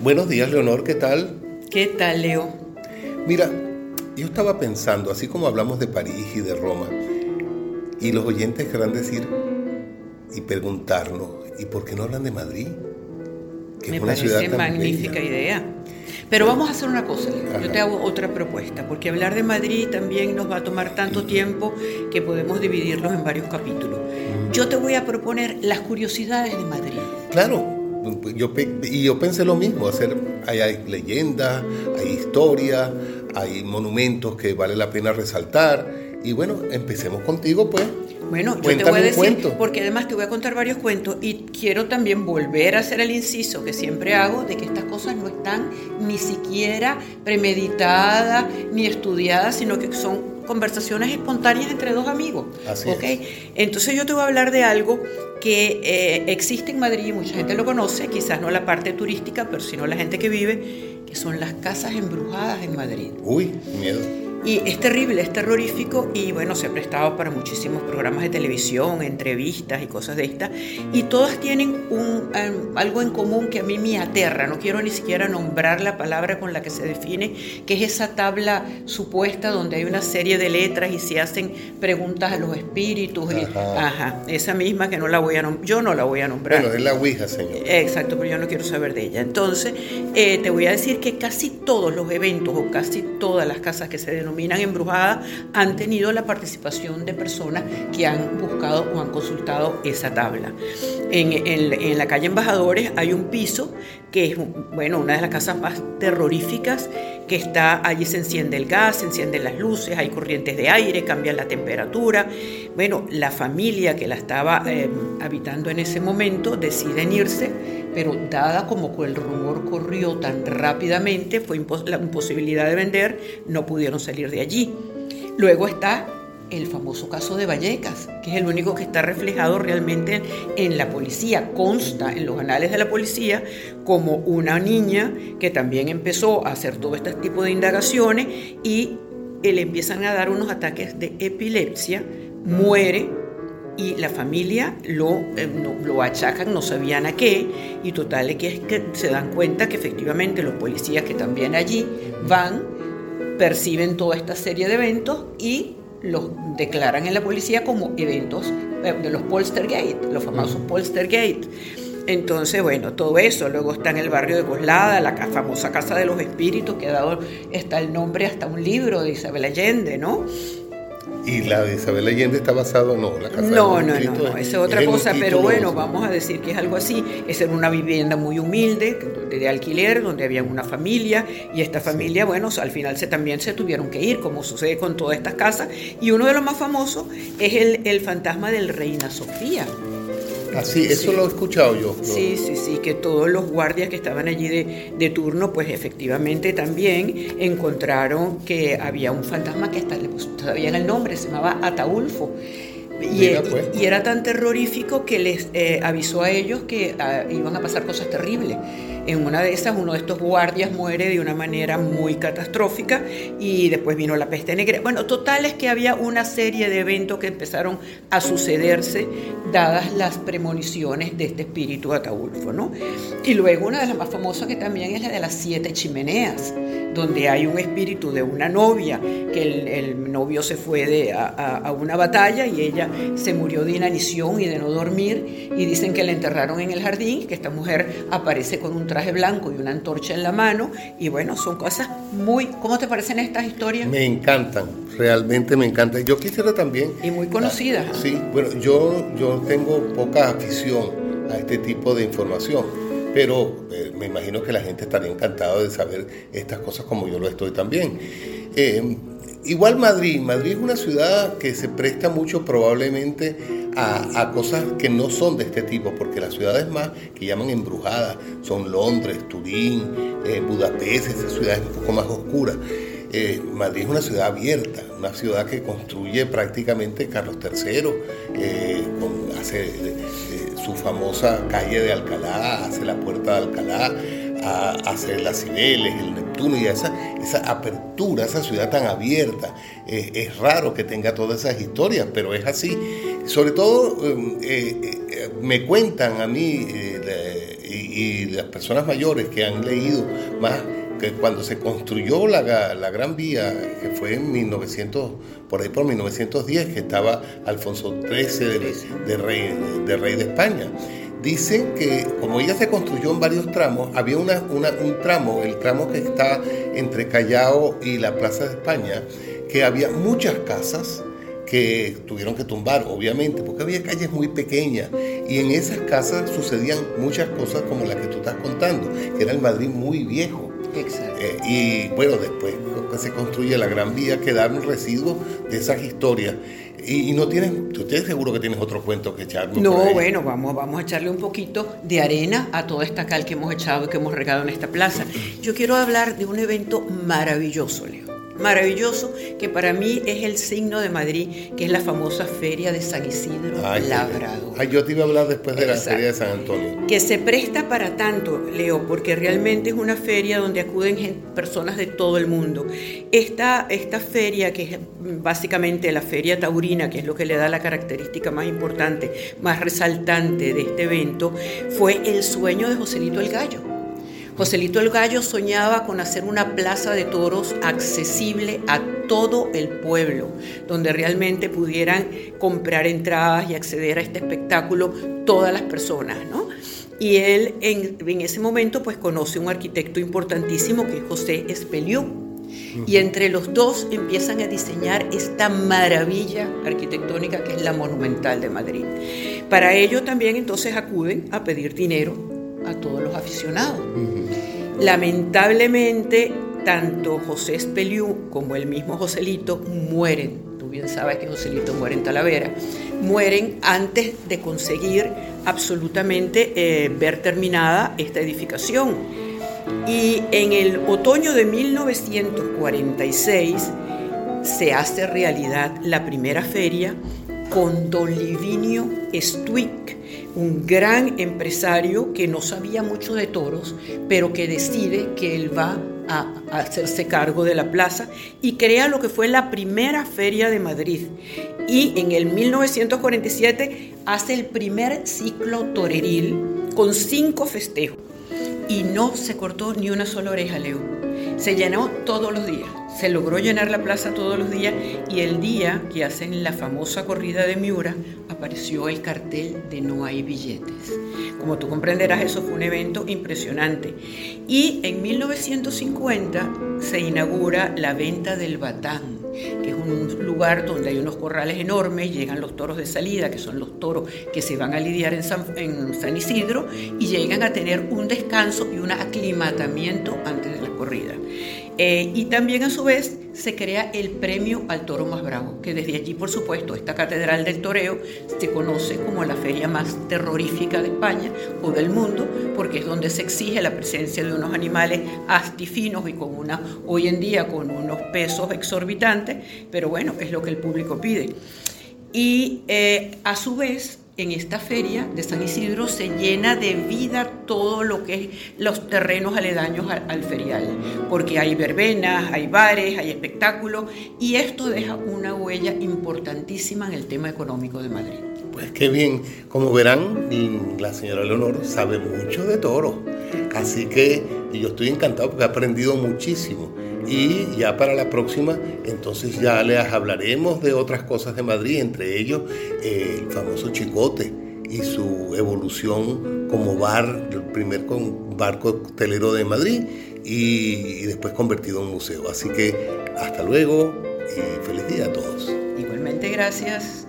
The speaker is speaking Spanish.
Buenos días, Leonor, ¿qué tal? ¿Qué tal, Leo? Mira, yo estaba pensando, así como hablamos de París y de Roma, y los oyentes querrán decir y preguntarnos, ¿y por qué no hablan de Madrid? Que Me parece magnífica idea. Pero vamos a hacer una cosa, Leo. yo te hago otra propuesta, porque hablar de Madrid también nos va a tomar tanto tiempo que podemos dividirlos en varios capítulos. Yo te voy a proponer las curiosidades de Madrid. Claro, yo, y yo pensé lo mismo, hacer, hay, hay leyendas, hay historia, hay monumentos que vale la pena resaltar. Y bueno, empecemos contigo pues. Bueno, yo te voy a decir, porque además te voy a contar varios cuentos y quiero también volver a hacer el inciso que siempre hago de que estas cosas no están ni siquiera premeditadas ni estudiadas, sino que son conversaciones espontáneas entre dos amigos. Así Entonces yo te voy a hablar de algo que eh, existe en Madrid, mucha gente lo conoce, quizás no la parte turística, pero sino la gente que vive, que son las casas embrujadas en Madrid. Uy, miedo. Y es terrible, es terrorífico y bueno, se ha prestado para muchísimos programas de televisión, entrevistas y cosas de estas. Y todas tienen un, em, algo en común que a mí me aterra, no quiero ni siquiera nombrar la palabra con la que se define, que es esa tabla supuesta donde hay una serie de letras y se hacen preguntas a los espíritus. Ajá. esa misma que no la voy a yo no la voy a nombrar. Bueno, es la Ouija, señor. Exacto, pero yo no quiero saber de ella. Entonces, eh, te voy a decir que casi todos los eventos o casi todas las casas que se denominan denominan embrujadas han tenido la participación de personas que han buscado o han consultado esa tabla. En, la calle Embajadores hay un piso que es bueno, una de las casas más terroríficas que está allí se enciende el gas, se encienden las luces, hay corrientes de aire, cambian la temperatura. Bueno, la familia que la estaba eh, habitando en ese momento deciden irse, pero dada como el rumor corrió tan rápidamente, fue la imposibilidad de vender, no pudieron salir de allí. Luego está el famoso caso de Vallecas, que es el único que está reflejado realmente en la policía. Consta en los anales de la policía como una niña que también empezó a hacer todo este tipo de indagaciones y le empiezan a dar unos ataques de epilepsia, muere y la familia lo, eh, lo achacan, no sabían a qué, y total es que, que se dan cuenta que efectivamente los policías que también allí van, perciben toda esta serie de eventos y los declaran en la policía como eventos eh, de los Polstergate, los famosos Polstergate. Entonces, bueno, todo eso. Luego está en el barrio de Coslada, la famosa Casa de los Espíritus, que ha dado, está el nombre hasta un libro de Isabel Allende, ¿no? Y la de Isabel Allende está basado, no, la casa no, no, no, no, esa es otra cosa, pero bueno, vamos a decir que es algo así. Es en una vivienda muy humilde, de alquiler, donde había una familia, y esta familia, bueno, al final se, también se tuvieron que ir, como sucede con todas estas casas. Y uno de los más famosos es el, el fantasma del Reina Sofía. Así, eso lo he escuchado yo. Sí, sí, sí, que todos los guardias que estaban allí de, de, turno, pues efectivamente también encontraron que había un fantasma que hasta le puso todavía en el nombre, se llamaba Ataulfo. Y, pues. y, era tan terrorífico que les eh, avisó a ellos que ah, iban a pasar cosas terribles. En una de esas, uno de estos guardias muere de una manera muy catastrófica y después vino la peste negra. Bueno, total es que había una serie de eventos que empezaron a sucederse dadas las premoniciones de este espíritu Ataulfo, ¿no? Y luego una de las más famosas que también es la de las siete chimeneas, donde hay un espíritu de una novia, que el, novio se fue de, a, a una batalla y ella se murió de inanición y de no dormir y dicen que la enterraron en el jardín, que esta mujer aparece con un traje blanco y una antorcha en la mano y bueno, son cosas muy... ¿Cómo te parecen estas historias? Me encantan, realmente me encantan. Yo quisiera también... Y muy conocidas. sí, bueno, yo, yo tengo poca afición a este tipo de información pero eh, me imagino que la gente estaría encantada de saber estas cosas como yo lo estoy también. Eh, Igual Madrid, Madrid es una ciudad que se presta mucho probablemente a, cosas que no son de este tipo, porque las ciudades más que llaman embrujadas son Londres, Turín, eh, Budapest, esas ciudades un poco más oscuras. Eh, Madrid es una ciudad abierta, una ciudad que construye prácticamente Carlos III, eh, hace su famosa calle de Alcalá, hace la puerta de Alcalá, hace las Cibeles, el Esa, esa apertura, esa ciudad tan abierta. es raro que tenga todas esas historias, pero es así. Sobre todo em, eh, eh, me cuentan a mí, y, y, las personas mayores que han leído más que cuando se construyó la, Gran Vía, que fue en 1900, por ahí por 1910, que estaba Alfonso XIII de, rey, de rey de España. Dicen que como ella se construyó en varios tramos, había una, un tramo, el tramo que está entre Callao y la Plaza de España, que había muchas casas que tuvieron que tumbar, obviamente, porque había calles muy pequeñas y en esas casas sucedían muchas cosas como las que tú estás contando, que era el Madrid muy viejo. Exacto. Eh, y bueno, después que se construye la Gran Vía, quedaron residuos de esas historias. Y, no tienes, ustedes seguro que tienes otro cuento que echar. No, bueno, vamos, vamos a echarle un poquito de arena a toda esta cal que hemos echado y que hemos regado en esta plaza. Yo quiero hablar de un evento maravilloso, Leo maravilloso que para mí es el signo de Madrid, que es la famosa Feria de San Isidro Labrador. Ay, yo te iba a hablar después de la Feria de San Antonio. Que se presta para tanto, Leo, porque realmente es una feria donde acuden personas de todo el mundo. Esta, esta feria, que es básicamente la Feria Taurina, que es lo que le da la característica más importante, más resaltante de este evento, fue el sueño de Joselito el Gallo Joselito el Gallo soñaba con hacer una plaza de toros accesible a todo el pueblo, donde realmente pudieran comprar entradas y acceder a este espectáculo todas las personas, ¿no? Y él en, ese momento pues conoce un arquitecto importantísimo que es José Espeliú. Y entre los dos empiezan a diseñar esta maravilla arquitectónica que es la Monumental de Madrid. Para ello también entonces acuden a pedir dinero a todos los aficionados. Lamentablemente, tanto José Espeliú como el mismo Joselito mueren. Tú bien sabes que Joselito muere en Talavera. Mueren antes de conseguir absolutamente eh, ver terminada esta edificación. Y en el otoño de 1946 se hace realidad la primera feria con Don Livinio Stuick, un gran empresario que no sabía mucho de toros, pero que decide que él va a, hacerse cargo de la plaza y crea lo que fue la primera feria de Madrid. Y en el 1947 hace el primer ciclo toreril con cinco festejos. Y no se cortó ni una sola oreja, Leo. Se llenó todos los días se logró llenar la plaza todos los días y el día que hacen la famosa corrida de Miura apareció el cartel de no hay billetes. Como tú comprenderás, eso fue un evento impresionante. Y en 1950 se inaugura la venta del Batán, que es un lugar donde hay unos corrales enormes, llegan los toros de salida, que son los toros que se van a lidiar en San, Isidro, y llegan a tener un descanso y un aclimatamiento antes de la corrida. Eh, y también a su vez se crea el premio al toro más bravo, que desde allí, por supuesto, esta Catedral del Toreo se conoce como la feria más terrorífica de España o del mundo, porque es donde se exige la presencia de unos animales astifinos y con una, hoy en día con unos pesos exorbitantes, pero bueno, es lo que el público pide. Y eh, a su vez, en esta feria de San Isidro se llena de vida todo lo que es los terrenos aledaños al, ferial, porque hay verbenas, hay bares, hay espectáculos y esto deja una huella importantísima en el tema económico de Madrid. Pues qué bien, como verán, la señora Leonor sabe mucho de toro, así que yo estoy encantado porque he aprendido muchísimo y ya para la próxima, entonces ya les hablaremos de otras cosas de Madrid, entre ellos eh, el famoso Chicote y su evolución como bar, el primer barco hotelero de Madrid y, después convertido en museo. Así que hasta luego y feliz día a todos. Igualmente, gracias.